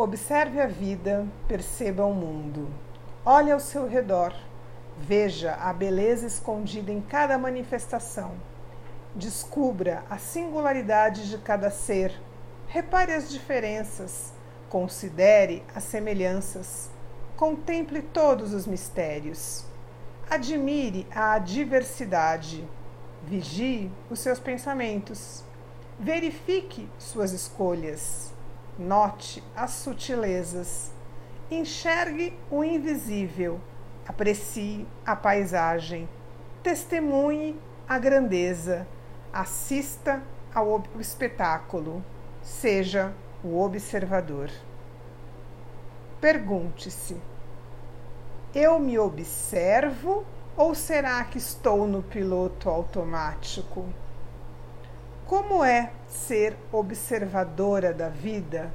Observe a vida, perceba o mundo. Olhe ao seu redor. Veja a beleza escondida em cada manifestação. Descubra a singularidade de cada ser. Repare as diferenças. Considere as semelhanças. Contemple todos os mistérios. Admire a diversidade. Vigie os seus pensamentos. Verifique suas escolhas. Note as sutilezas. Enxergue o invisível. Aprecie a paisagem. Testemunhe a grandeza. Assista ao espetáculo. Seja o observador. Pergunte-se: eu me observo ou será que estou no piloto automático? Como é ser observadora da vida?